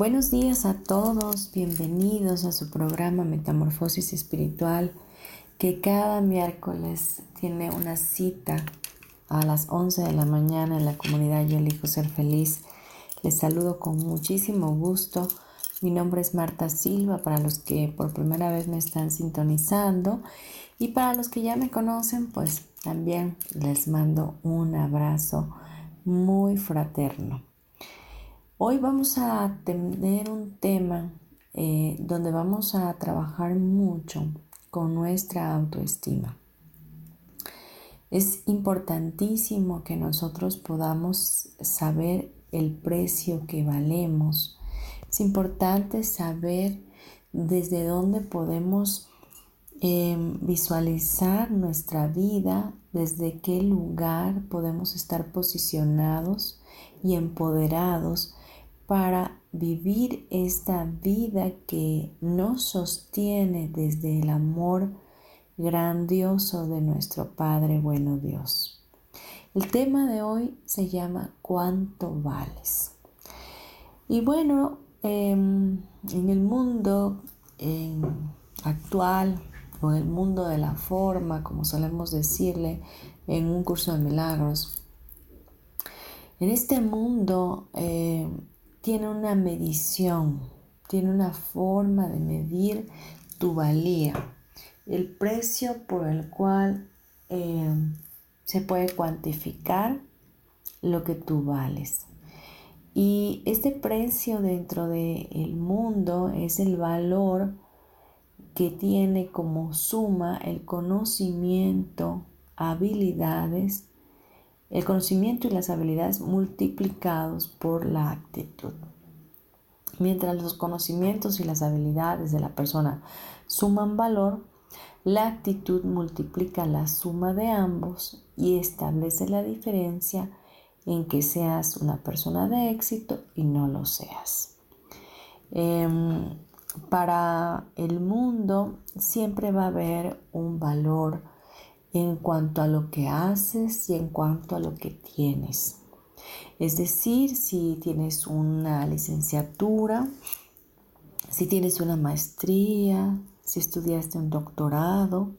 Buenos días a todos, bienvenidos a su programa Metamorfosis Espiritual, que cada miércoles tiene una cita a las 11 de la mañana en la comunidad Yo elijo ser feliz. Les saludo con muchísimo gusto. Mi nombre es Marta Silva para los que por primera vez me están sintonizando y para los que ya me conocen, pues también les mando un abrazo muy fraterno. Hoy vamos a tener un tema eh, donde vamos a trabajar mucho con nuestra autoestima. Es importantísimo que nosotros podamos saber el precio que valemos. Es importante saber desde dónde podemos em, visualizar nuestra vida, desde qué lugar podemos estar posicionados y empoderados para vivir esta vida que nos sostiene desde el amor grandioso de nuestro Padre bueno Dios. El tema de hoy se llama ¿Cuánto vales? Y bueno, em, en el mundo actual o en el mundo de la forma, como solemos decirle en un curso de milagros, en este mundo em, tiene una medición, tiene una forma de medir tu valía, el precio por el cual eh, se puede cuantificar lo que tú vales. Y este precio dentro del mundo es el valor que tiene como suma el conocimiento, habilidades el conocimiento y las habilidades multiplicados por la actitud. Mientras los conocimientos y las habilidades de la persona suman valor, la actitud multiplica la suma de ambos y establece la diferencia en que seas una persona de éxito y no lo seas. Em, para el mundo siempre va a haber un valor en cuanto a lo que haces y en cuanto a lo que tienes. Es decir, si tienes una licenciatura, si tienes una maestría, si estudiaste un doctorado,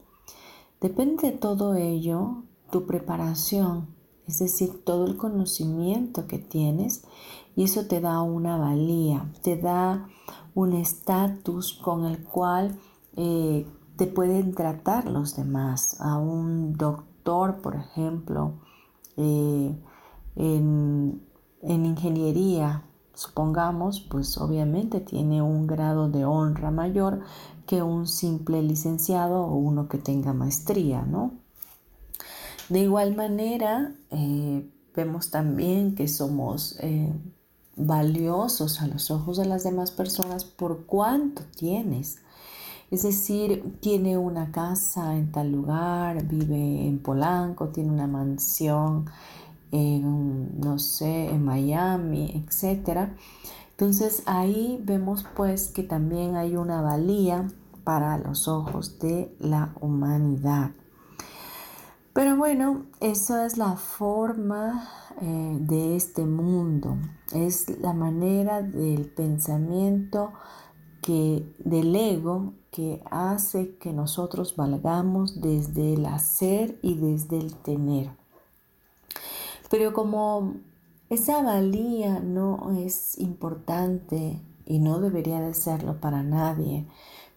depende de todo ello tu preparación, es decir, todo el conocimiento que tienes y eso te da una valía, te da un estatus con el cual eh, te pueden tratar los demás. A un doctor, por ejemplo, eh, en, en ingeniería, supongamos, pues obviamente tiene un grado de honra mayor que un simple licenciado o uno que tenga maestría, ¿no? De igual manera, eh, vemos también que somos eh, valiosos a los ojos de las demás personas por cuánto tienes. Es decir, tiene una casa en tal lugar, vive en Polanco, tiene una mansión en, no sé, en Miami, etc. Entonces ahí vemos pues que también hay una valía para los ojos de la humanidad. Pero bueno, eso es la forma eh, de este mundo, es la manera del pensamiento que del ego que hace que nosotros valgamos desde el hacer y desde el tener. Pero como esa valía no es importante y no debería de serlo para nadie,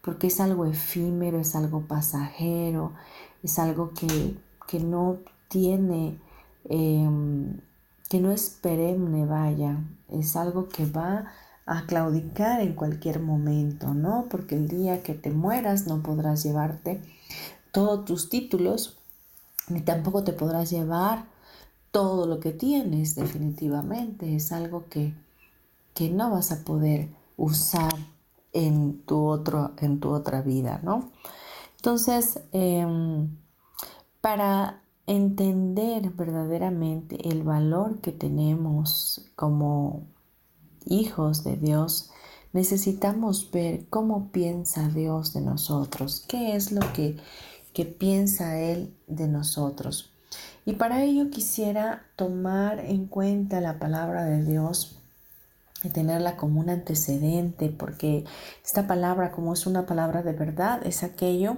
porque es algo efímero, es algo pasajero, es algo que, no tiene, em, que no es perenne, vaya, es algo que va a claudicar en cualquier momento, ¿no? Porque el día que te mueras no podrás llevarte todos tus títulos, ni tampoco te podrás llevar todo lo que tienes definitivamente. Es algo que, que no vas a poder usar en tu, otro, en tu otra vida, ¿no? Entonces, em, para entender verdaderamente el valor que tenemos como hijos de Dios, necesitamos ver cómo piensa Dios de nosotros, qué es lo que, que piensa Él de nosotros. Y para ello quisiera tomar en cuenta la palabra de Dios y tenerla como un antecedente, porque esta palabra, como es una palabra de verdad, es aquello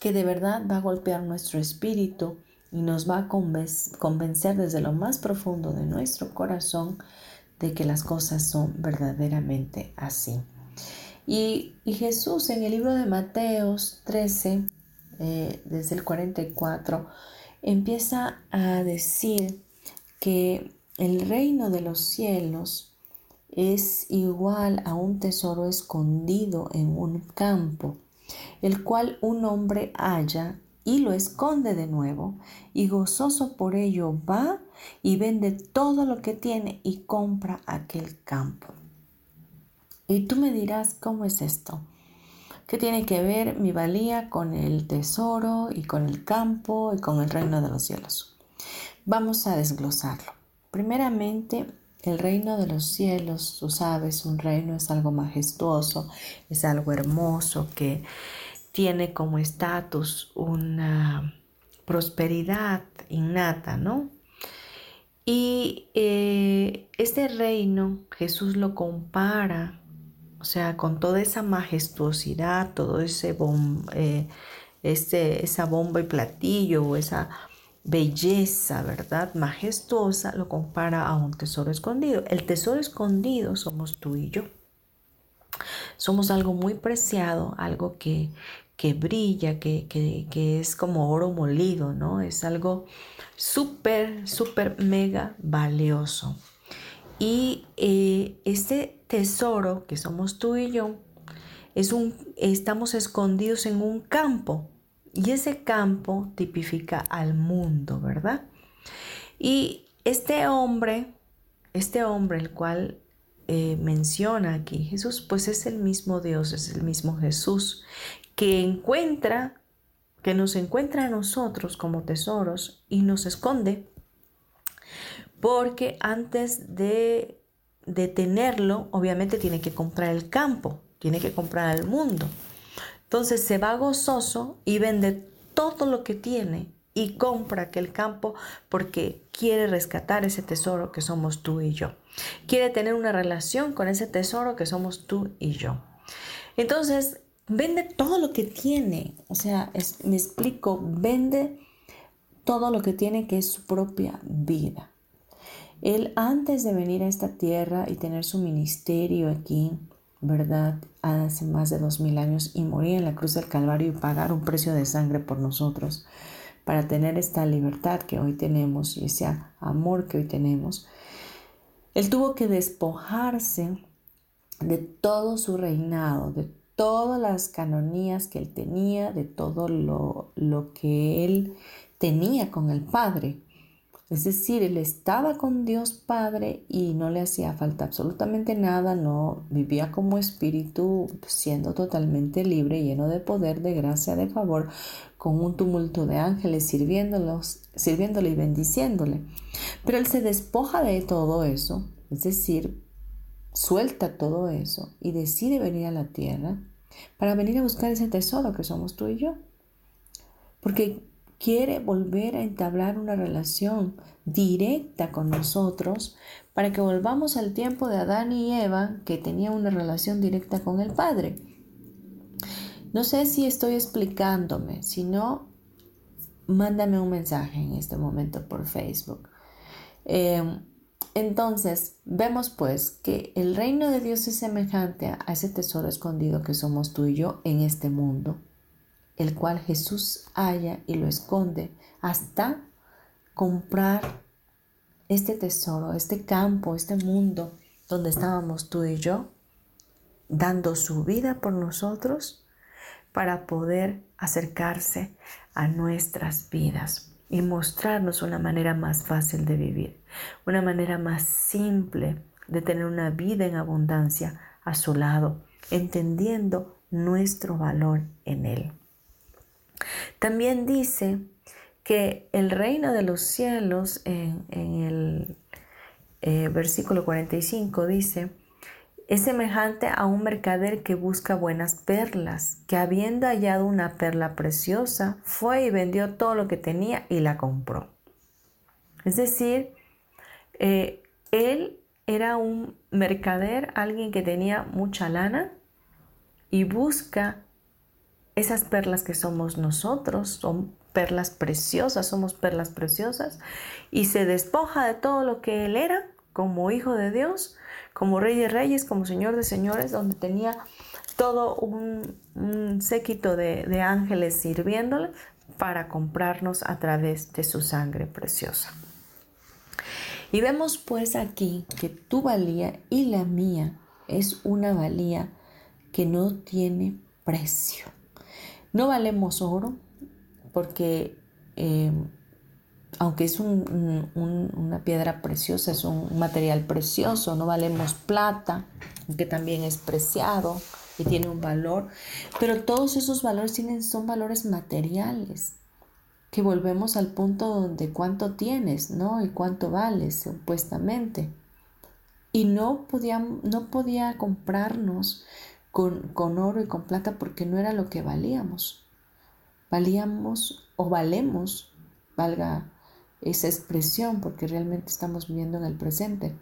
que de verdad va a golpear nuestro espíritu y nos va a convencer desde lo más profundo de nuestro corazón de que las cosas son verdaderamente así. Y, Jesús en el libro de Mateos 13, eh, desde el 44, empieza a decir que el reino de los cielos es igual a un tesoro escondido en un campo, el cual un hombre halla y lo esconde de nuevo, y gozoso por ello va y vende todo lo que tiene y compra aquel campo. Y tú me dirás, ¿cómo es esto? ¿Qué tiene que ver mi valía con el tesoro y con el campo y con el reino de los cielos? Vamos a desglosarlo. Primeramente, el reino de los cielos, tú sabes, un reino es algo majestuoso, es algo hermoso que tiene como estatus una prosperidad innata, ¿no? Y eh, este reino Jesús lo compara, o sea, con toda esa majestuosidad, todo ese eh, este, esa bomba y platillo, esa belleza, ¿verdad? Majestuosa, lo compara a un tesoro escondido. El tesoro escondido somos tú y yo. Somos algo muy preciado, algo que, que brilla, que, que, es como oro molido, ¿no? Es algo súper, súper, mega valioso. Y eh, este tesoro que somos tú y yo, es un, estamos escondidos en un campo. Y ese campo tipifica al mundo, ¿verdad? Y este hombre, este hombre el cual eh, menciona aquí Jesús, pues es el mismo Dios, es el mismo Jesús, que encuentra, que nos encuentra a nosotros como tesoros y nos esconde, porque antes de, de tenerlo, obviamente tiene que comprar el campo, tiene que comprar el mundo. Entonces se va gozoso y vende todo lo que tiene y compra aquel campo porque quiere rescatar ese tesoro que somos tú y yo. Quiere tener una relación con ese tesoro que somos tú y yo. Entonces, vende todo lo que tiene. O sea, me explico, vende todo lo que tiene que es su propia vida. Él antes de venir a esta tierra y tener su ministerio aquí, ¿verdad? Hace más de dos mil años y morir en la cruz del Calvario y pagar un precio de sangre por nosotros para tener esta libertad que hoy tenemos y ese amor que hoy tenemos. Él tuvo que despojarse de todo su reinado, de todas las canonías que él tenía, de todo lo, lo que él tenía con el Padre. Es decir, él estaba con Dios Padre y no le hacía falta absolutamente nada, no vivía como espíritu siendo totalmente libre, lleno de poder, de gracia, de favor, con un tumulto de ángeles sirviéndolos, sirviéndole y bendiciéndole. Pero él se despoja de todo eso, es decir, suelta todo eso y decide venir a la tierra para venir a buscar ese tesoro que somos tú y yo. Porque quiere volver a entablar una relación directa con nosotros para que volvamos al tiempo de Adán y Eva que tenía una relación directa con el Padre. No sé si estoy explicándome, si no, mándame un mensaje en este momento por Facebook. Em, Entonces, vemos pues que el reino de Dios es semejante a ese tesoro escondido que somos tú y yo en este mundo, el cual Jesús halla y lo esconde hasta comprar este tesoro, este campo, este mundo donde estábamos tú y yo, dando su vida por nosotros para poder acercarse a nuestras vidas y mostrarnos una manera más fácil de vivir, una manera más simple de tener una vida en abundancia a su lado, entendiendo nuestro valor en Él. También dice que el reino de los cielos en, el eh, versículo 45 dice, es semejante a un mercader que busca buenas perlas, que habiendo hallado una perla preciosa, fue y vendió todo lo que tenía y la compró. Es decir, eh, él era un mercader, alguien que tenía mucha lana y busca esas perlas que somos nosotros, son perlas preciosas, somos perlas preciosas, y se despoja de todo lo que él era como hijo de Dios, como rey de reyes, como señor de señores, donde tenía todo un, séquito de, ángeles sirviéndole para comprarnos a través de su sangre preciosa. Y vemos pues aquí que tu valía y la mía es una valía que no tiene precio. No valemos oro porque eh, aunque es una piedra preciosa, es un material precioso, no valemos plata, que también es preciado y tiene un valor, pero todos esos valores tienen, son valores materiales, que volvemos al punto donde cuánto tienes, ¿no? Y cuánto vales, supuestamente. Y no podía, no podía comprarnos con, con oro y con plata porque no era lo que valíamos. Valíamos o valemos, valga esa expresión porque realmente estamos viviendo en el presente.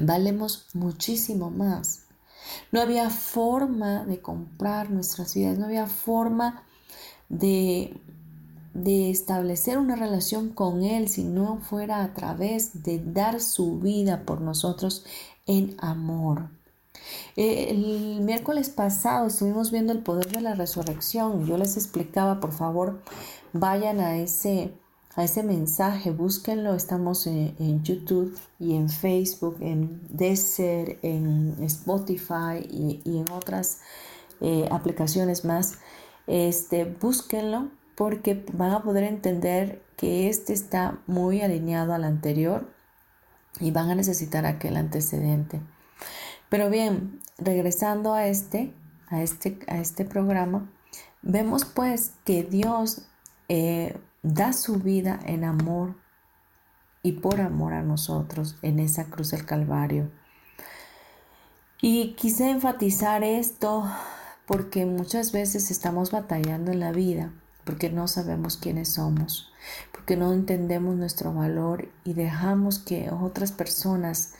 Valemos muchísimo más. No había forma de comprar nuestras vidas, no había forma de, de establecer una relación con Él si no fuera a través de dar su vida por nosotros en amor. Eh, el miércoles pasado estuvimos viendo el poder de la resurrección. Yo les explicaba, por favor, vayan a ese a ese mensaje, búsquenlo, estamos en, YouTube y en Facebook, en Desert, en Spotify y, en otras eh, aplicaciones más. Este, búsquenlo porque van a poder entender que este está muy alineado al anterior y van a necesitar aquel antecedente. Pero bien, regresando a este, a este, a este programa, vemos pues que Dios eh, da su vida en amor y por amor a nosotros en esa cruz del Calvario. Y quise enfatizar esto porque muchas veces estamos batallando en la vida porque no sabemos quiénes somos, porque no entendemos nuestro valor y dejamos que otras personas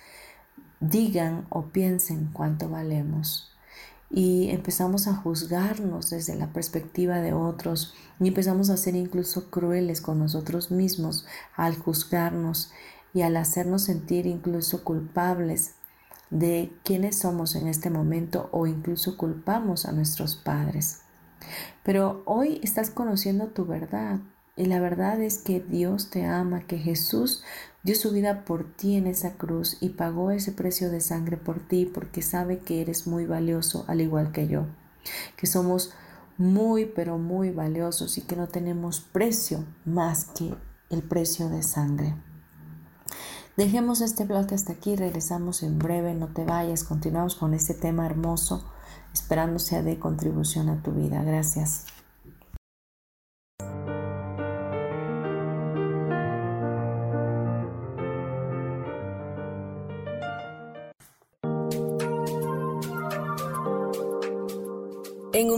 digan o piensen cuánto valemos y empezamos a juzgarnos desde la perspectiva de otros y empezamos a ser incluso crueles con nosotros mismos al juzgarnos y al hacernos sentir incluso culpables de quiénes somos en este momento o incluso culpamos a nuestros padres. Pero hoy estás conociendo tu verdad y la verdad es que Dios te ama, que Jesús dio su vida por ti en esa cruz y pagó ese precio de sangre por ti porque sabe que eres muy valioso al igual que yo, que somos muy pero muy valiosos y que no tenemos precio más que el precio de sangre. Dejemos este bloque hasta aquí, regresamos en breve, no te vayas, continuamos con este tema hermoso, esperando sea de contribución a tu vida. Gracias.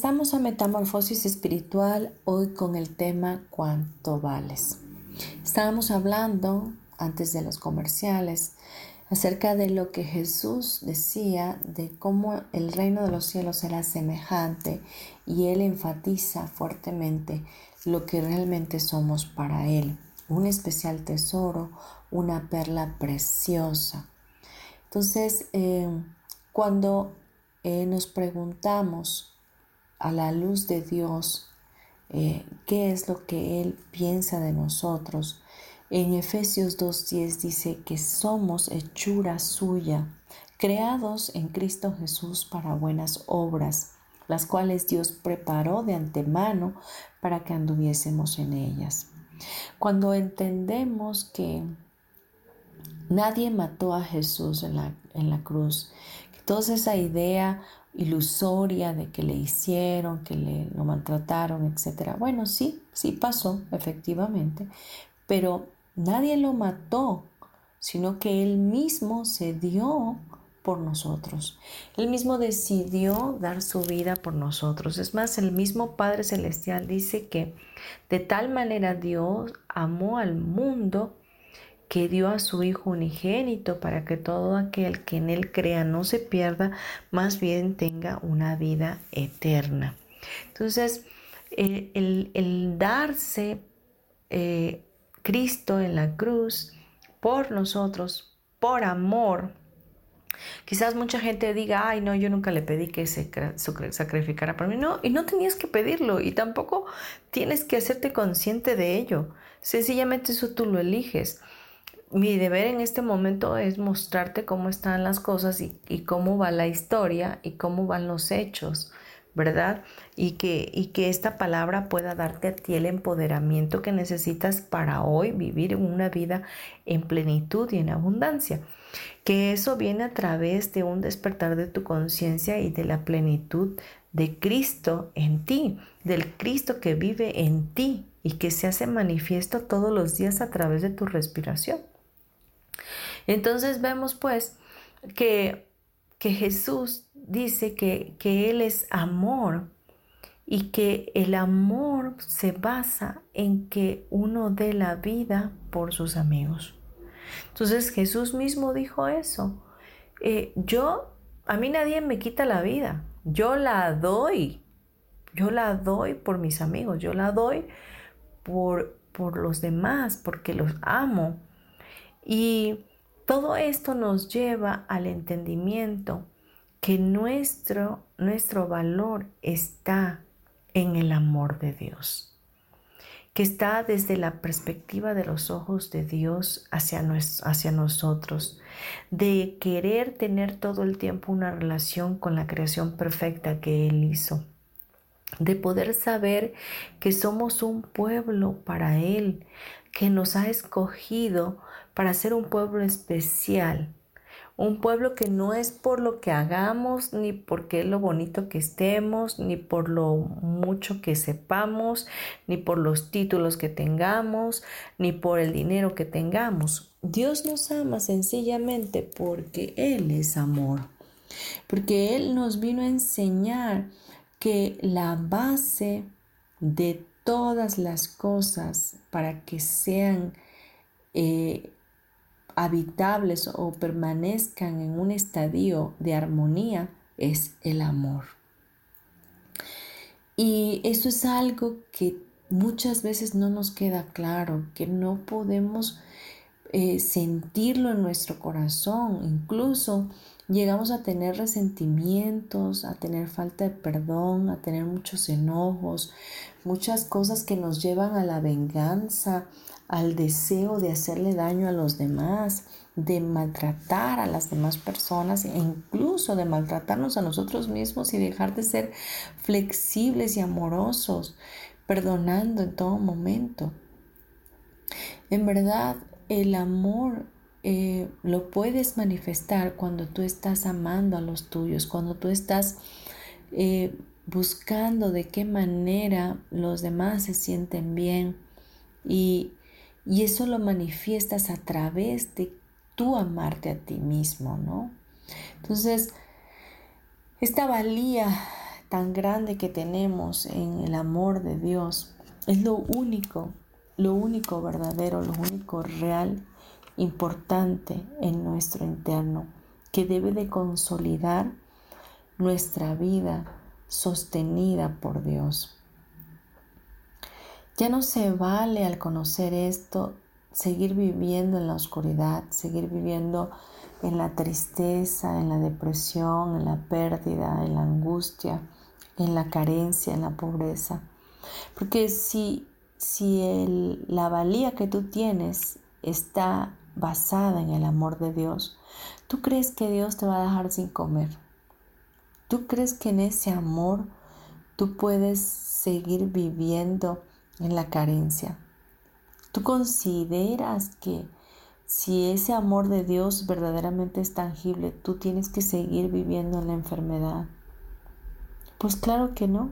Regresamos a Metamorfosis Espiritual hoy con el tema ¿Cuánto vales? Estábamos hablando antes de los comerciales acerca de lo que Jesús decía de cómo el reino de los cielos era semejante y él enfatiza fuertemente lo que realmente somos para él, un especial tesoro, una perla preciosa. Entonces, eh, cuando eh, nos preguntamos a la luz de Dios eh, qué es lo que Él piensa de nosotros. En Efesios 2.10 dice que somos hechura suya, creados en Cristo Jesús para buenas obras, las cuales Dios preparó de antemano para que anduviésemos en ellas. Cuando entendemos que nadie mató a Jesús en la, en la cruz, que toda esa idea ilusoria de que le hicieron, que le lo maltrataron, etc. Bueno, sí, sí pasó, efectivamente, pero nadie lo mató, sino que él mismo se dio por nosotros. Él mismo decidió dar su vida por nosotros. Es más, el mismo Padre Celestial dice que de tal manera Dios amó al mundo que dio a su Hijo unigénito para que todo aquel que en Él crea no se pierda, más bien tenga una vida eterna. Entonces, eh, el, darse eh, Cristo en la cruz por nosotros, por amor, Quizás mucha gente diga, ay, no, yo nunca le pedí que se sacrificara por mí. No, y no tenías que pedirlo y tampoco tienes que hacerte consciente de ello. Sencillamente eso tú lo eliges mi deber en este momento es mostrarte cómo están las cosas y, cómo va la historia y cómo van los hechos, ¿verdad? Y que, y que esta palabra pueda darte a ti el empoderamiento que necesitas para hoy vivir una vida en plenitud y en abundancia. Que eso viene a través de un despertar de tu conciencia y de la plenitud de Cristo en ti, del Cristo que vive en ti y que se hace manifiesto todos los días a través de tu respiración. Entonces vemos pues que, que Jesús dice que, que Él es amor y que el amor se basa en que uno dé la vida por sus amigos. Entonces Jesús mismo dijo eso. Eh, yo, a mí nadie me quita la vida, yo la doy, yo la doy por mis amigos, yo la doy por, por los demás, porque los amo. Y todo esto nos lleva al entendimiento que nuestro, nuestro valor está en el amor de Dios, que está desde la perspectiva de los ojos de Dios hacia, hacia nosotros, de querer tener todo el tiempo una relación con la creación perfecta que Él hizo de poder saber que somos un pueblo para Él, que nos ha escogido para ser un pueblo especial, un pueblo que no es por lo que hagamos, ni porque es lo bonito que estemos, ni por lo mucho que sepamos, ni por los títulos que tengamos, ni por el dinero que tengamos. Dios nos ama sencillamente porque Él es amor, porque Él nos vino a enseñar que la base de todas las cosas para que sean eh, habitables o permanezcan en un estadio de armonía es el amor. Y eso es algo que muchas veces no nos queda claro, que no podemos eh, sentirlo en nuestro corazón. Incluso llegamos a tener resentimientos, a tener falta de perdón, a tener muchos enojos, muchas cosas que nos llevan a la venganza, al deseo de hacerle daño a los demás, de maltratar a las demás personas e incluso de maltratarnos a nosotros mismos y dejar de ser flexibles y amorosos, perdonando en todo momento. En verdad, el amor eh, lo puedes manifestar cuando tú estás amando a los tuyos, cuando tú estás eh, buscando de qué manera los demás se sienten bien y, y eso lo manifiestas a través de tú amarte a ti mismo, ¿no? Entonces, esta valía tan grande que tenemos en el amor de Dios es lo único, lo único verdadero, lo único real importante en nuestro interno que debe de consolidar nuestra vida sostenida por Dios. Ya no se vale al conocer esto seguir viviendo en la oscuridad, seguir viviendo en la tristeza, en la depresión, en la pérdida, en la angustia, en la carencia, en la pobreza. Porque si, si la valía que tú tienes está basada en el amor de Dios, ¿tú crees que Dios te va a dejar sin comer? ¿Tú crees que en ese amor tú puedes seguir viviendo en la carencia? ¿Tú consideras que si ese amor de Dios verdaderamente es tangible, tú tienes que seguir viviendo en la enfermedad? Pues claro que no.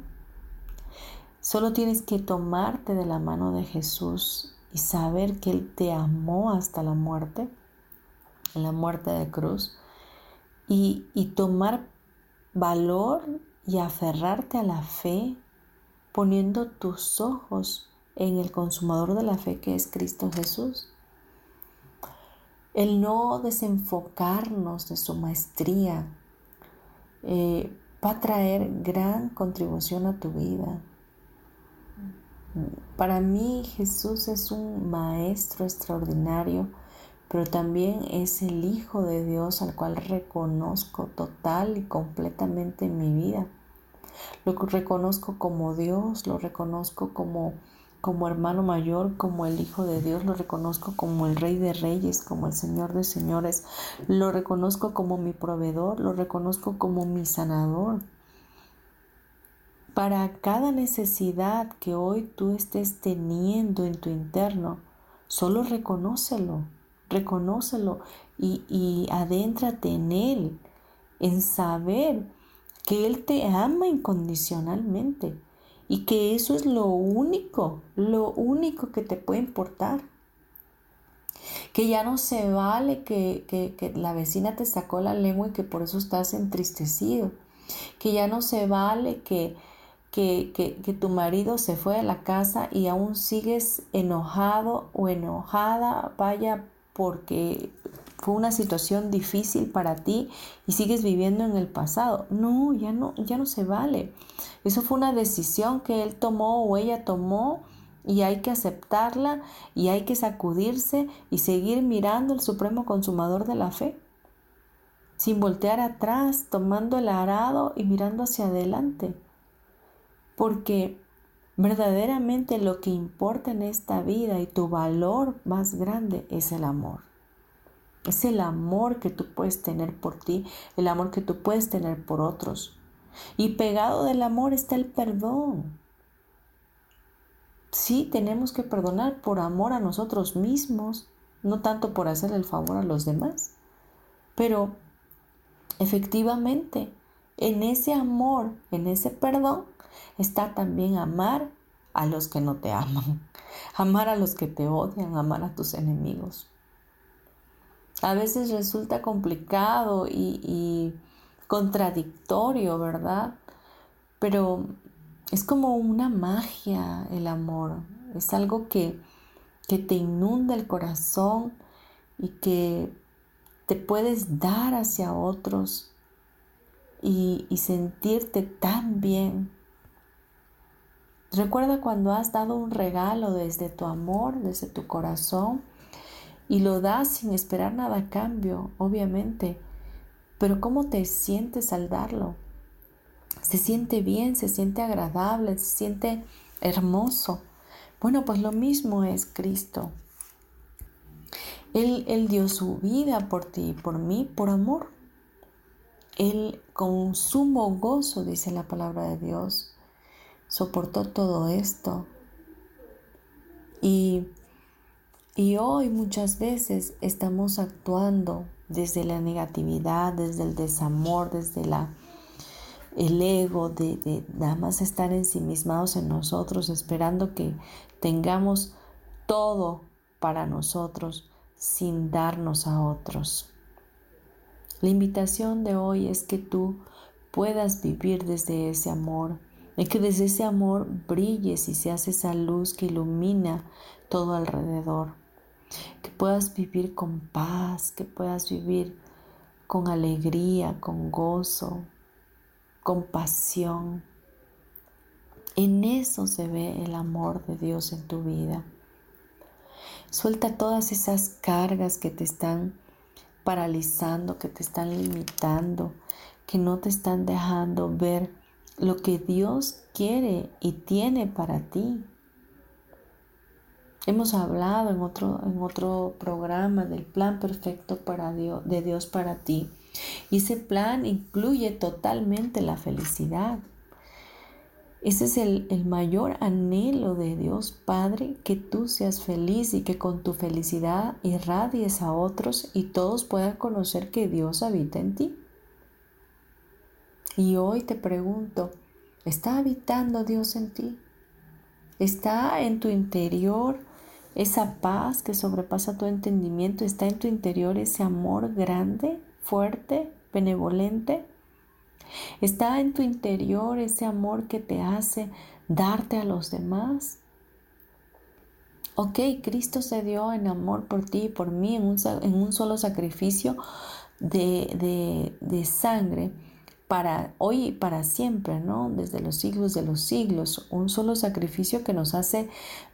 Solo tienes que tomarte de la mano de Jesús y saber que Él te amó hasta la muerte, la muerte de cruz, y, y tomar valor y aferrarte a la fe, poniendo tus ojos en el consumador de la fe que es Cristo Jesús. El no desenfocarnos de su maestría eh, va a traer gran contribución a tu vida. Para mí Jesús es un maestro extraordinario, pero también es el Hijo de Dios al cual reconozco total y completamente en mi vida. Lo reconozco como Dios, lo reconozco como, como hermano mayor, como el Hijo de Dios, lo reconozco como el Rey de Reyes, como el Señor de Señores, lo reconozco como mi proveedor, lo reconozco como mi sanador para cada necesidad que hoy tú estés teniendo en tu interno, solo reconócelo, reconócelo y, y adéntrate en Él, en saber que Él te ama incondicionalmente y que eso es lo único, lo único que te puede importar. Que ya no se vale que, la vecina te sacó la lengua y que por eso estás entristecido. Que ya no se vale que, que, tu marido se fue a la casa y aún sigues enojado o enojada, vaya porque fue una situación difícil para ti y sigues viviendo en el pasado. No, ya no, ya no se vale. Eso fue una decisión que él tomó o ella tomó y hay que aceptarla y hay que sacudirse y seguir mirando al supremo consumador de la fe, sin voltear atrás, tomando el arado y mirando hacia adelante porque verdaderamente lo que importa en esta vida y tu valor más grande es el amor. Es el amor que tú puedes tener por ti, el amor que tú puedes tener por otros. Y pegado del amor está el perdón. Sí, tenemos que perdonar por amor a nosotros mismos, no tanto por hacer el favor a los demás. Pero efectivamente, en ese amor, en ese perdón, está también amar a los que no te aman, amar a los que te odian, amar a tus enemigos. A veces resulta complicado y, contradictorio, ¿verdad? Pero es como una magia el amor, es algo que, que te inunda el corazón y que te puedes dar hacia otros y, y sentirte tan bien. Recuerda cuando has dado un regalo desde tu amor, desde tu corazón, y lo das sin esperar nada a cambio, obviamente. Pero ¿cómo te sientes al darlo? Se siente bien, se siente agradable, se siente hermoso. Bueno, pues lo mismo es Cristo. Él, él dio su vida por ti y por mí, por amor. Él con sumo gozo, dice la palabra de Dios, soportó todo esto. Y, y hoy muchas veces estamos actuando desde la negatividad, desde el desamor, desde la, el ego, de, de nada más estar ensimismados en nosotros, esperando que tengamos todo para nosotros sin darnos a otros. La invitación de hoy es que tú puedas vivir desde ese amor, y que desde ese amor brilles y seas esa luz que ilumina todo alrededor, que puedas vivir con paz, que puedas vivir con alegría, con gozo, con pasión. En eso se ve el amor de Dios en tu vida. Suelta todas esas cargas que te están paralizando, que te están limitando, que no te están dejando ver lo que Dios quiere y tiene para ti. Hemos hablado en otro, en otro programa del plan perfecto para Dios, de Dios para ti. Y ese plan incluye totalmente la felicidad. Ese es el, el, mayor anhelo de Dios Padre, que tú seas feliz y que con tu felicidad irradies a otros y todos puedan conocer que Dios habita en ti. Y hoy te pregunto, ¿está habitando Dios en ti? ¿Está en tu interior esa paz que sobrepasa tu entendimiento? ¿Está en tu interior ese amor grande, fuerte, benevolente? ¿Está en tu interior ese amor que te hace darte a los demás? Ok, Cristo se dio en amor por ti y por mí en un, solo sacrificio de sangre para hoy y para siempre, ¿no? Desde los siglos de los siglos, un solo sacrificio que nos hace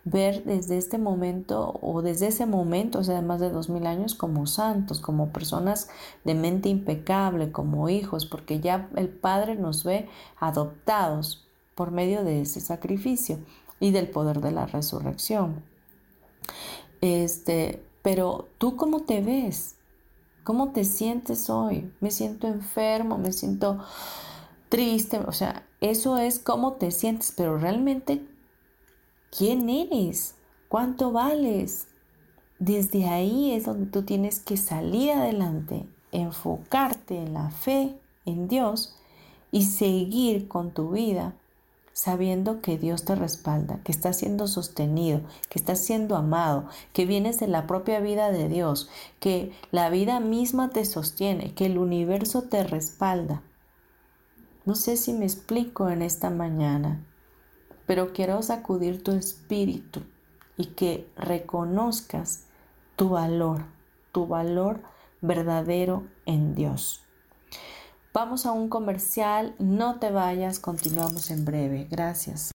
ver desde este momento o desde ese momento, o sea, más de dos mil años, como santos, como personas de mente impecable, como hijos, porque ya el Padre nos ve adoptados por medio de ese sacrificio y del poder de la resurrección. Este, pero tú cómo te ves? ¿Cómo te sientes hoy? Me siento enfermo, me siento triste. O sea, eso es cómo te sientes, pero realmente, ¿quién eres? ¿Cuánto vales? Desde ahí es donde tú tienes que salir adelante, enfocarte en la fe, en Dios y seguir con tu vida sabiendo que Dios te respalda, que estás siendo sostenido, que estás siendo amado, que vienes de la propia vida de Dios, que la vida misma te sostiene, que el universo te respalda. No sé si me explico en esta mañana, pero quiero sacudir tu espíritu y que reconozcas tu valor, tu valor verdadero en Dios. Vamos a un comercial, no te vayas, continuamos en breve. Gracias.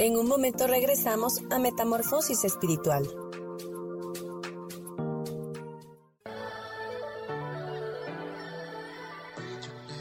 En un momento regresamos a Metamorfosis Espiritual.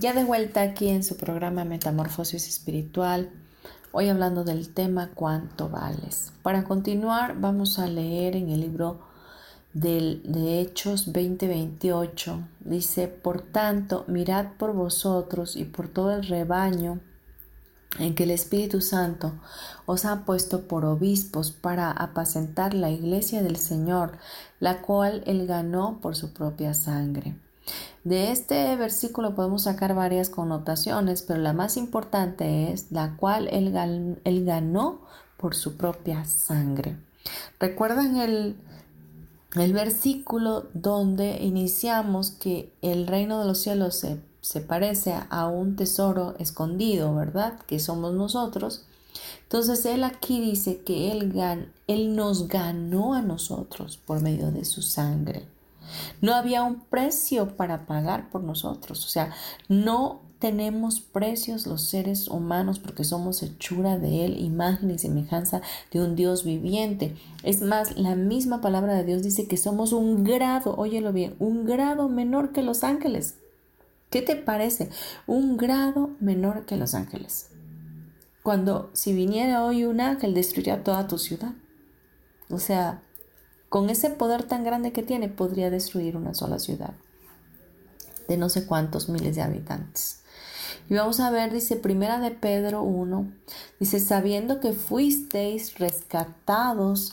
Ya de vuelta aquí en su programa Metamorfosis Espiritual, hoy hablando del tema ¿Cuánto vales? Para continuar vamos a leer en el libro de Hechos 20:28. Dice, por tanto, mirad por vosotros y por todo el rebaño en que el Espíritu Santo os ha puesto por obispos para apacentar la iglesia del Señor, la cual él ganó por su propia sangre. De este versículo podemos sacar varias connotaciones, pero la más importante es la cual él, ganó por su propia sangre. ¿Recuerdan el, el versículo donde iniciamos que el reino de los cielos se, se parece a un tesoro escondido, ¿verdad? Que somos nosotros. Entonces él aquí dice que él, él nos ganó a nosotros por medio de su sangre. No había un precio para pagar por nosotros. O sea, no tenemos precios los seres humanos porque somos hechura de Él, imagen y semejanza de un Dios viviente. Es más, la misma palabra de Dios dice que somos un grado, óyelo bien, un grado menor que los ángeles. ¿Qué te parece? Un grado menor que los ángeles. Cuando si viniera hoy un ángel destruiría toda tu ciudad. O sea, con ese poder tan grande que tiene, podría destruir una sola ciudad de no sé cuántos miles de habitantes. Y vamos a ver, dice Primera de Pedro 1, dice, sabiendo que fuisteis rescatados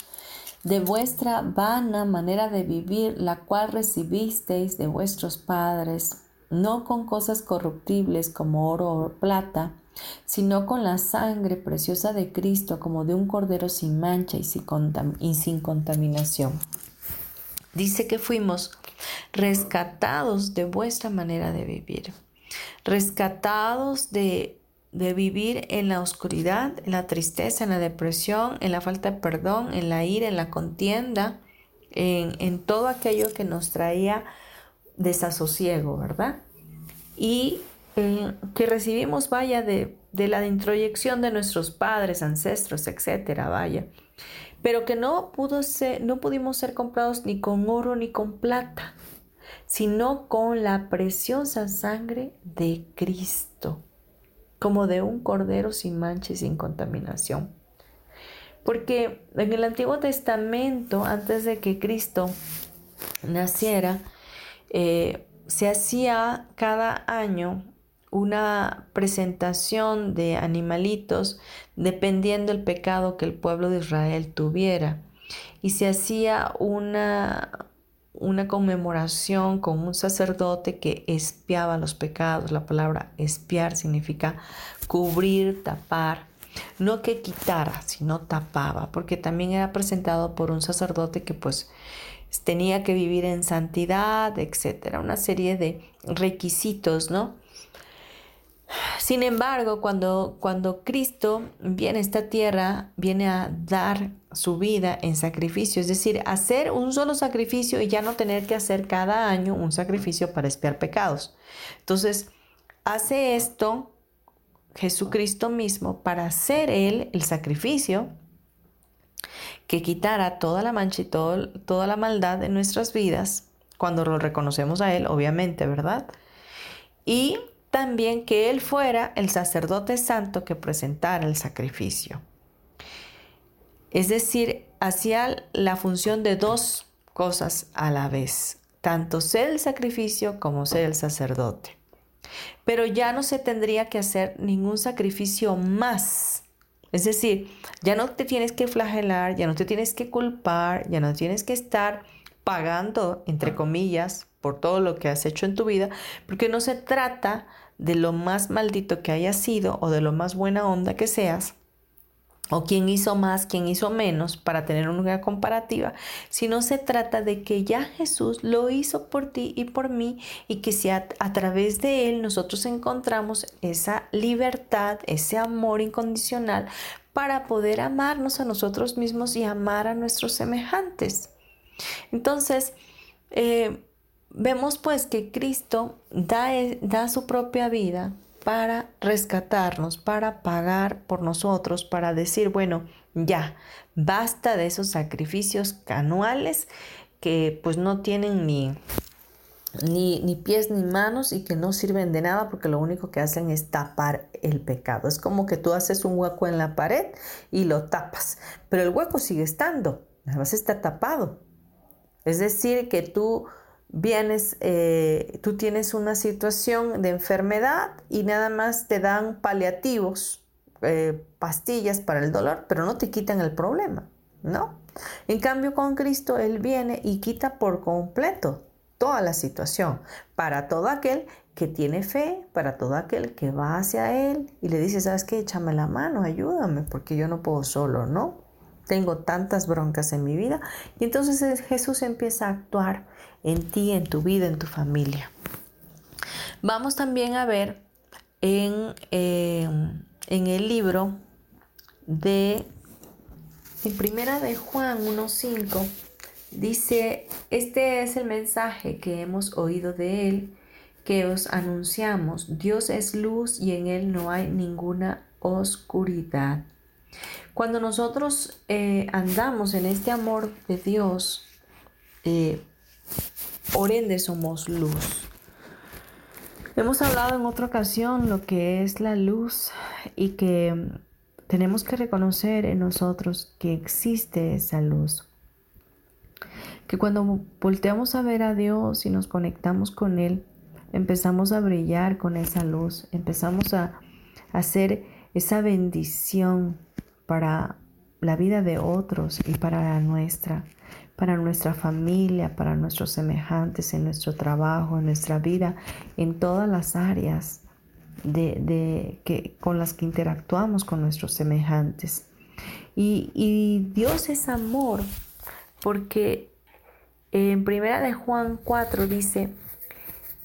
de vuestra vana manera de vivir, la cual recibisteis de vuestros padres, no con cosas corruptibles como oro o plata, sino con la sangre preciosa de Cristo como de un cordero sin mancha y sin, contaminación. Dice que fuimos rescatados de vuestra manera de vivir, rescatados de, vivir en la oscuridad, en la tristeza, en la depresión, en la falta de perdón, en la ira, en la contienda, en, en todo aquello que nos traía desasosiego, ¿verdad? Y que recibimos, vaya, de, la introyección de nuestros padres, ancestros, etcétera, vaya. Pero que no, pudo ser, no pudimos ser comprados ni con oro ni con plata, sino con la preciosa sangre de Cristo, como de un cordero sin mancha y sin contaminación. Porque en el Antiguo Testamento, antes de que Cristo naciera, eh, se hacía cada año una presentación de animalitos dependiendo el pecado que el pueblo de Israel tuviera. Y se hacía una, una conmemoración con un sacerdote que espiaba los pecados. La palabra espiar significa cubrir, tapar. No que quitara, sino tapaba, porque también era presentado por un sacerdote que pues tenía que vivir en santidad, etcétera, una serie de requisitos, ¿no? Sin embargo, cuando, cuando Cristo viene a esta tierra, viene a dar su vida en sacrificio, es decir, hacer un solo sacrificio y ya no tener que hacer cada año un sacrificio para espiar pecados. Entonces, hace esto Jesucristo mismo para hacer Él el sacrificio que quitara toda la mancha y toda la maldad de nuestras vidas, cuando lo reconocemos a Él, obviamente, ¿verdad? Y también que Él fuera el sacerdote santo que presentara el sacrificio. Es decir, hacía la función de dos cosas a la vez, tanto ser el sacrificio como ser el sacerdote. Pero ya no se tendría que hacer ningún sacrificio más. Es decir, ya no te tienes que flagelar, ya no te tienes que culpar, ya no tienes que estar pagando, entre comillas, por todo lo que has hecho en tu vida, porque no se trata de lo más maldito que hayas sido o de lo más buena onda que seas, o quién hizo más, quién hizo menos, para tener una comparativa, sino se trata de que ya Jesús lo hizo por ti y por mí y que si a, través de él nosotros encontramos esa libertad, ese amor incondicional para poder amarnos a nosotros mismos y amar a nuestros semejantes. Entonces, eh, vemos pues que Cristo da, da su propia vida para rescatarnos, para pagar por nosotros, para decir, bueno, ya, basta de esos sacrificios anuales que pues no tienen ni, ni, ni, pies ni manos y que no sirven de nada porque lo único que hacen es tapar el pecado. Es como que tú haces un hueco en la pared y lo tapas, pero el hueco sigue estando, nada más está tapado. Es decir, que tú vienes, eh, tú tienes una situación de enfermedad y nada más te dan paliativos, eh, pastillas para el dolor, pero no te quitan el problema, ¿no? En cambio, con Cristo Él viene y quita por completo toda la situación para todo aquel que tiene fe, para todo aquel que va hacia Él y le dice, ¿sabes qué? Échame la mano, ayúdame, porque yo no puedo solo, ¿no? Tengo tantas broncas en mi vida. Y entonces Jesús empieza a actuar en ti, en tu vida, en tu familia. Vamos también a ver en, em, en el libro de, en primera de Juan 1.5, dice, este es el mensaje que hemos oído de él, que os anunciamos, Dios es luz y en él no hay ninguna oscuridad. Cuando nosotros eh, andamos en este amor de Dios, eh, por ende somos luz. Hemos hablado en otra ocasión lo que es la luz y que tenemos que reconocer en nosotros que existe esa luz. Que cuando volteamos a ver a Dios y nos conectamos con Él, empezamos a brillar con esa luz, empezamos a hacer esa bendición para la vida de otros y para la nuestra para nuestra familia, para nuestros semejantes, en nuestro trabajo, en nuestra vida, en todas las áreas de, que, con las que interactuamos con nuestros semejantes. Y, y Dios es amor, porque en primera de Juan 4 dice,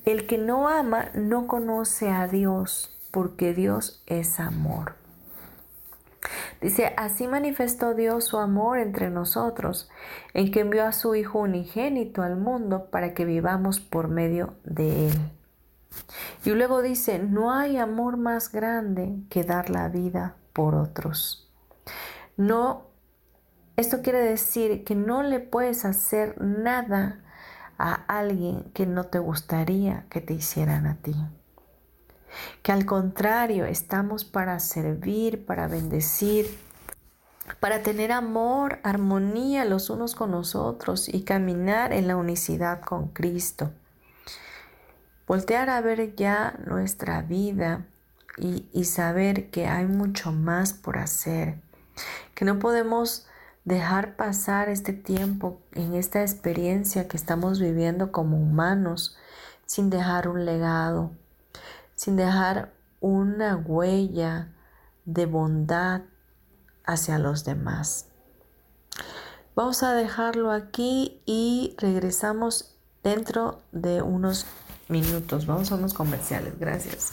el que no ama no conoce a Dios, porque Dios es amor. Dice, así manifestó Dios su amor entre nosotros, en que envió a su Hijo unigénito al mundo para que vivamos por medio de Él. Y luego dice, no hay amor más grande que dar la vida por otros. No, esto quiere decir que no le puedes hacer nada a alguien que no te gustaría que te hicieran a ti que al contrario estamos para servir, para bendecir, para tener amor, armonía los unos con los otros y caminar en la unicidad con Cristo. Voltear a ver ya nuestra vida y, y saber que hay mucho más por hacer, que no podemos dejar pasar este tiempo en esta experiencia que estamos viviendo como humanos sin dejar un legado, sin dejar una huella de bondad hacia los demás. Vamos a dejarlo aquí y regresamos dentro de unos minutos. Vamos a unos comerciales. Gracias.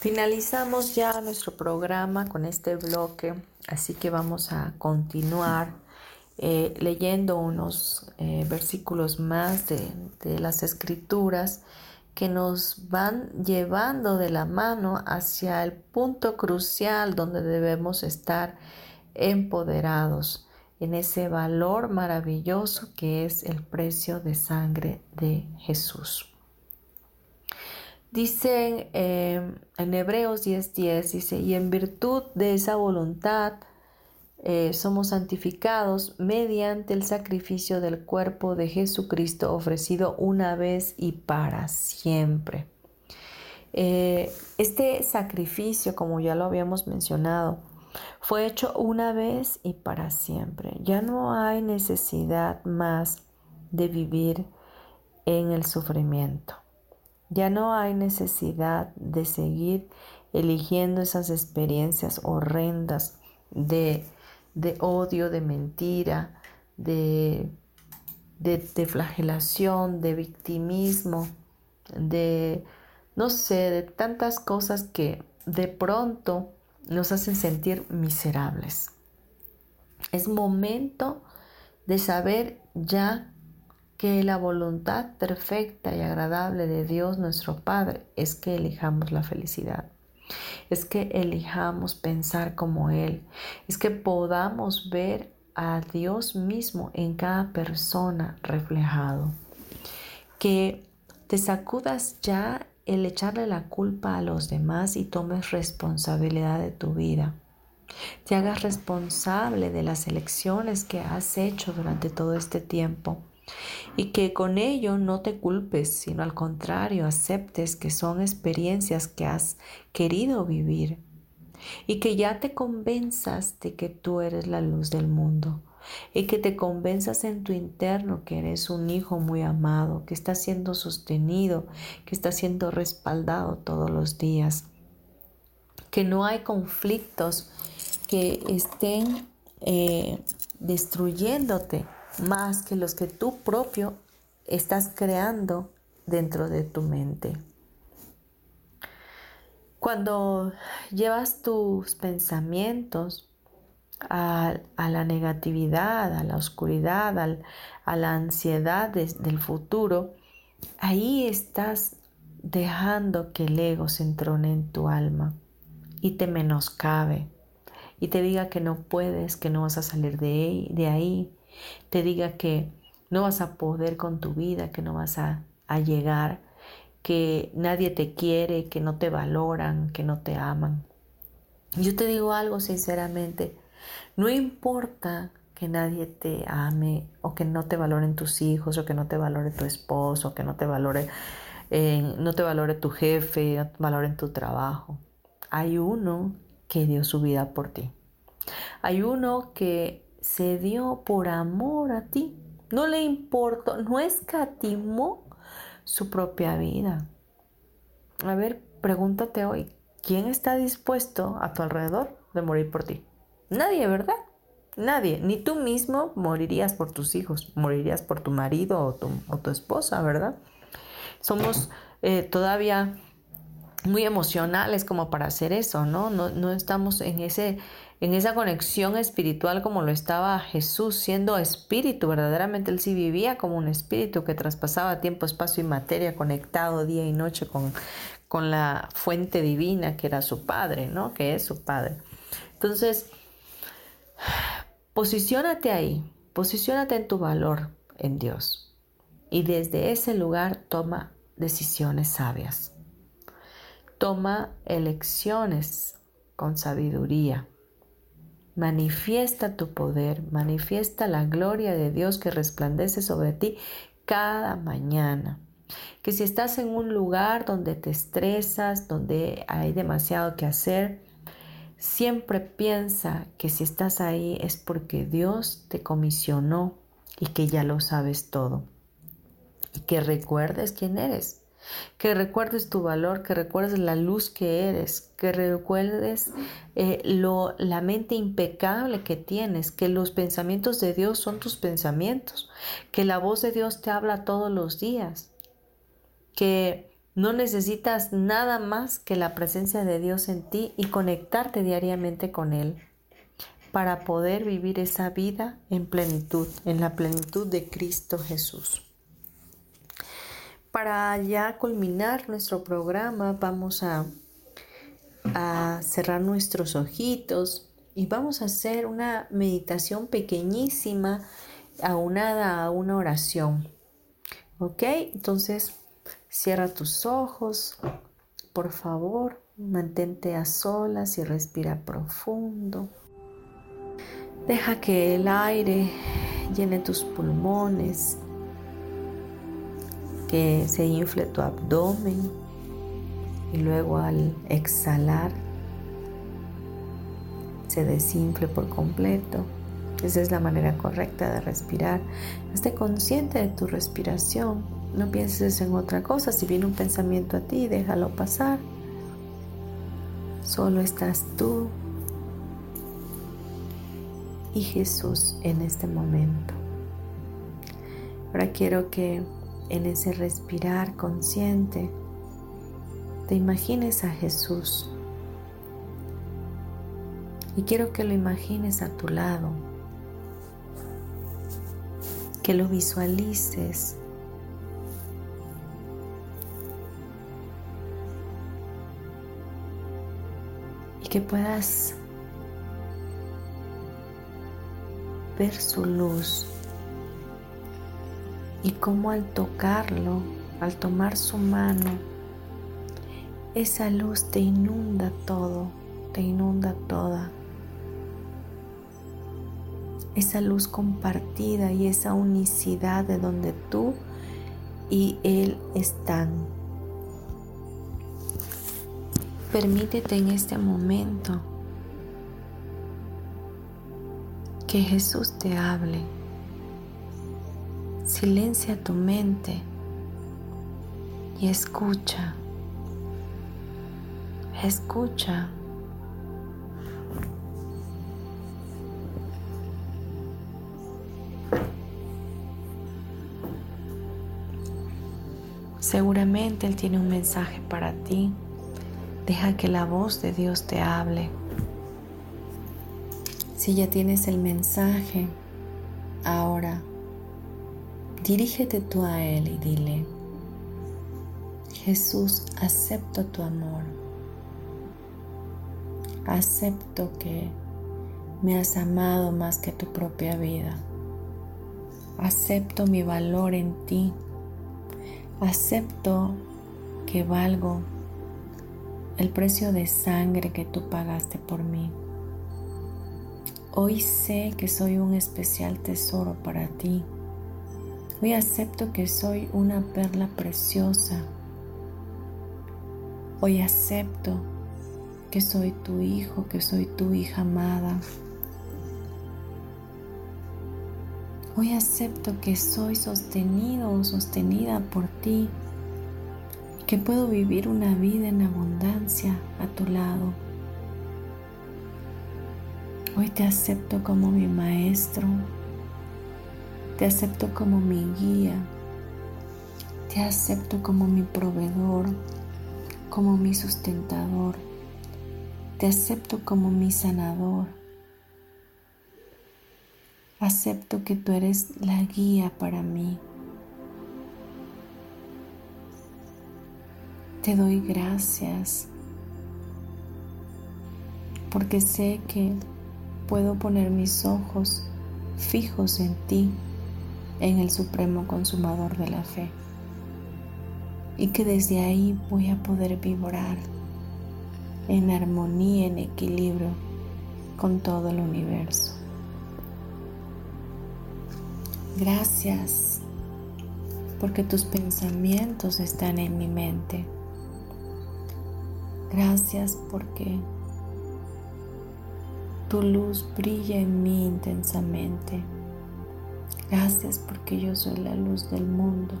Finalizamos ya nuestro programa con este bloque, así que vamos a continuar eh, leyendo unos eh, versículos más de, de las escrituras que nos van llevando de la mano hacia el punto crucial donde debemos estar empoderados en ese valor maravilloso que es el precio de sangre de Jesús. Dicen em, en Hebreos 10:10, dice, y en virtud de esa voluntad eh, somos santificados mediante el sacrificio del cuerpo de Jesucristo ofrecido una vez y para siempre. Eh, este sacrificio, como ya lo habíamos mencionado, fue hecho una vez y para siempre. Ya no hay necesidad más de vivir en el sufrimiento. Ya no hay necesidad de seguir eligiendo esas experiencias horrendas de, odio, de mentira, de, de, flagelación, de victimismo, de, no sé, de tantas cosas que de pronto nos hacen sentir miserables. Es momento de saber ya que la voluntad perfecta y agradable de Dios nuestro Padre es que elijamos la felicidad, es que elijamos pensar como Él, es que podamos ver a Dios mismo en cada persona reflejado, que te sacudas ya el echarle la culpa a los demás y tomes responsabilidad de tu vida. Te hagas responsable de las elecciones que has hecho durante todo este tiempo y que con ello no te culpes, sino al contrario, aceptes que son experiencias que has querido vivir y que ya te convenzas de que tú eres la luz del mundo y que te convenzas en tu interno que eres un hijo muy amado, que está siendo sostenido, que está siendo respaldado todos los días, que no hay conflictos que estén eh, destruyéndote, más que los que tú propio estás creando dentro de tu mente. Cuando llevas tus pensamientos a, la negatividad, a la oscuridad, a la ansiedad del futuro, ahí estás dejando que el ego se entrone en tu alma y te menoscabe y te diga que no puedes, que no vas a salir de de ahí te diga que no vas a poder con tu vida, que no vas a, llegar, que nadie te quiere, que no te valoran, que no te aman. Yo te digo algo sinceramente, no importa que nadie te ame o que no te valoren tus hijos o que no te valore tu esposo, o que no te valore, eh, no te valore tu jefe, no te valore tu trabajo. Hay uno que dio su vida por ti. Hay uno que se dio por amor a ti. No le importó, no escatimó su propia vida. A ver, pregúntate hoy, ¿quién está dispuesto a tu alrededor de morir por ti? Nadie, ¿verdad? Nadie, ni tú mismo morirías por tus hijos, morirías por tu marido o tu, esposa, ¿verdad? Somos eh, todavía muy emocionales como para hacer eso, ¿no? No, no estamos en, ese, en esa conexión espiritual como lo estaba Jesús, siendo espíritu, verdaderamente él sí vivía como un espíritu que traspasaba tiempo, espacio y materia, conectado día y noche con, con la fuente divina que era su Padre, ¿no? Que es su Padre. Entonces, posiciónate ahí, posiciónate en tu valor en Dios y desde ese lugar toma decisiones sabias. Toma elecciones con sabiduría. Manifiesta tu poder, manifiesta la gloria de Dios que resplandece sobre ti cada mañana. Que si estás en un lugar donde te estresas, donde hay demasiado que hacer, siempre piensa que si estás ahí es porque Dios te comisionó y que ya lo sabes todo. Y que recuerdes quién eres que recuerdes tu valor, que recuerdes la luz que eres, que recuerdes eh, lo, la mente impecable que tienes, que los pensamientos de Dios son tus pensamientos, que la voz de Dios te habla todos los días, que no necesitas nada más que la presencia de Dios en ti y conectarte diariamente con Él para poder vivir esa vida en plenitud, en la plenitud de Cristo Jesús. Para ya culminar nuestro programa vamos a, cerrar nuestros ojitos y vamos a hacer una meditación pequeñísima aunada a una oración. ¿Ok? Entonces cierra tus ojos, por favor, mantente a solas y respira profundo. Deja que el aire llene tus pulmones que se infle tu abdomen y luego al exhalar se desinfle por completo. Esa es la manera correcta de respirar. Esté consciente de tu respiración. No pienses en otra cosa. Si viene un pensamiento a ti, déjalo pasar. Solo estás tú y Jesús en este momento. Ahora quiero que en ese respirar consciente, te imagines a Jesús. Y quiero que lo imagines a tu lado, que lo visualices. Y que puedas ver su luz y cómo al tocarlo, al tomar su mano, esa luz te inunda todo, te inunda toda. Esa luz compartida y esa unicidad de donde tú y Él están. Permítete en este momento que Jesús te hable Silencia tu mente y escucha. Escucha. Seguramente Él tiene un mensaje para ti. Deja que la voz de Dios te hable. Si ya tienes el mensaje, ahora Dirígete tú a Él y dile, Jesús, acepto tu amor. Acepto que me has amado más que tu propia vida. Acepto mi valor en ti. Acepto que valgo el precio de sangre que tú pagaste por mí. Hoy sé que soy un especial tesoro para ti Hoy acepto que soy una perla preciosa. Hoy acepto que soy tu hijo, que soy tu hija amada. Hoy acepto que soy sostenido o sostenida por ti que puedo vivir una vida en abundancia a tu lado. Hoy te acepto como mi maestro, te acepto como mi guía, te acepto como mi proveedor, como mi sustentador, te acepto como mi sanador. Acepto que tú eres la guía para mí. Te doy gracias porque sé que puedo poner mis ojos fijos en ti, en el Supremo Consumador de la Fe, y que desde ahí voy a poder vibrar en armonía, en equilibrio con todo el universo. Gracias porque tus pensamientos están en mi mente. Gracias porque tu luz brilla en mí intensamente. Gracias porque yo soy la luz del mundo.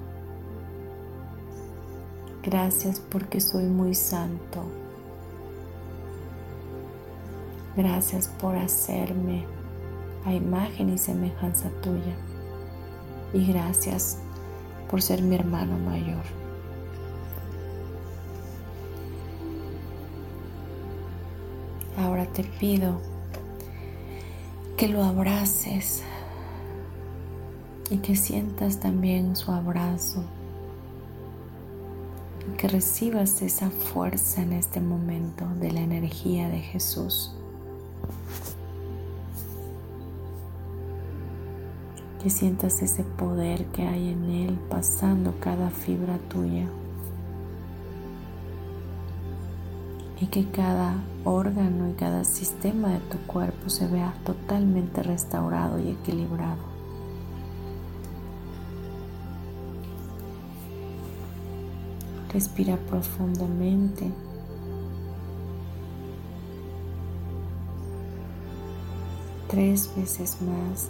Gracias porque soy muy santo. Gracias por hacerme a imagen y semejanza tuya. Y gracias por ser mi hermano mayor. Ahora te pido que lo abraces y que sientas también su abrazo y que recibas esa fuerza en este momento de la energía de Jesús. Que sientas ese poder que hay en Él pasando cada fibra tuya. y que cada órgano y cada sistema de tu cuerpo se vea totalmente restaurado y equilibrado. Respira profundamente. Tres veces más.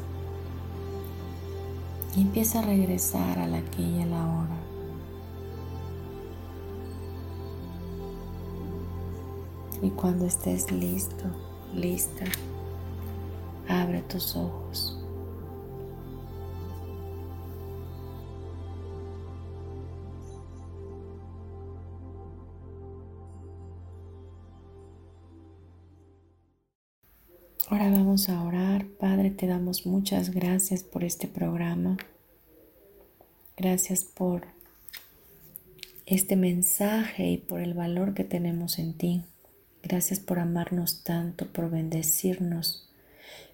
Y empieza a regresar a la aquí y a la hora. Y cuando estés listo, lista, abre tus ojos. Vamos a orar. Padre, te damos muchas gracias por este programa. Gracias por este mensaje y por el valor que tenemos en ti. Gracias por amarnos tanto, por bendecirnos,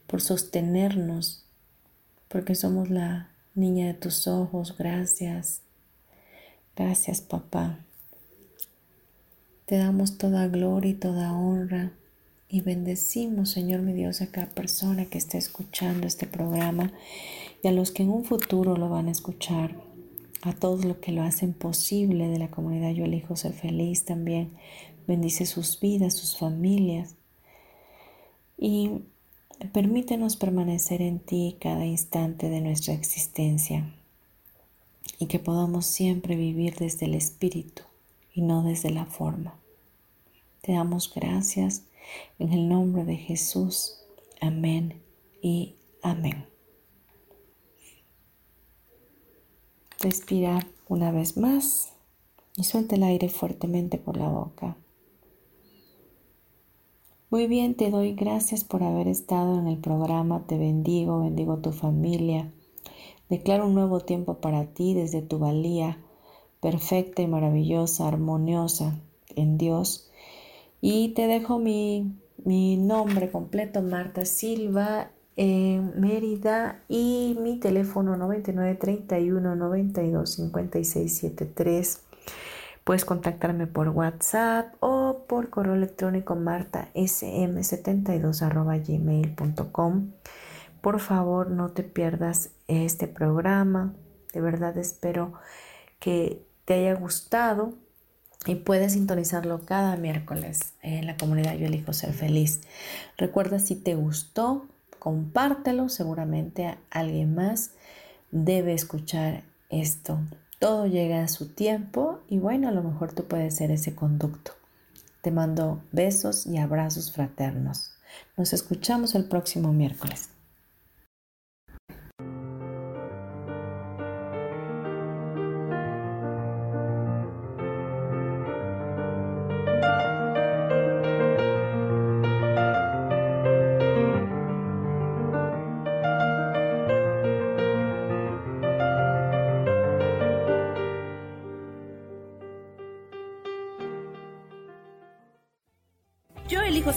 por sostenernos, porque somos la niña de tus ojos. Gracias. Gracias, papá. Te damos toda gloria y toda honra y bendecimos, Señor mi Dios, a cada persona que esté escuchando este programa y a los que en un futuro lo van a escuchar, a todos los que lo hacen posible de la comunidad Yo elijo ser feliz también. Bendice sus vidas, sus familias. Y permítenos permanecer en ti cada instante de nuestra existencia. Y que podamos siempre vivir desde el Espíritu y no desde la forma. Te damos gracias en el nombre de Jesús. Amén y amén. Respira una vez más y suelta el aire fuertemente por la boca. Muy bien, te doy gracias por haber estado en el programa. Te bendigo, bendigo tu familia. Declaro un nuevo tiempo para ti desde tu valía perfecta y maravillosa, armoniosa en Dios. Y te dejo mi, nombre completo, Marta Silva, en Mérida, y mi teléfono 9931 92 56 73. Puedes contactarme por WhatsApp o por correo electrónico martasm72.gmail.com. Por favor, no te pierdas este programa. De verdad espero que te haya gustado y puedes sintonizarlo cada miércoles en la comunidad Yo Elijo Ser Feliz. Recuerda si te gustó, compártelo. Seguramente alguien más debe escuchar esto. Todo llega a su tiempo y bueno, a lo mejor tú puedes ser ese conducto. Te mando besos y abrazos fraternos. Nos escuchamos el próximo miércoles.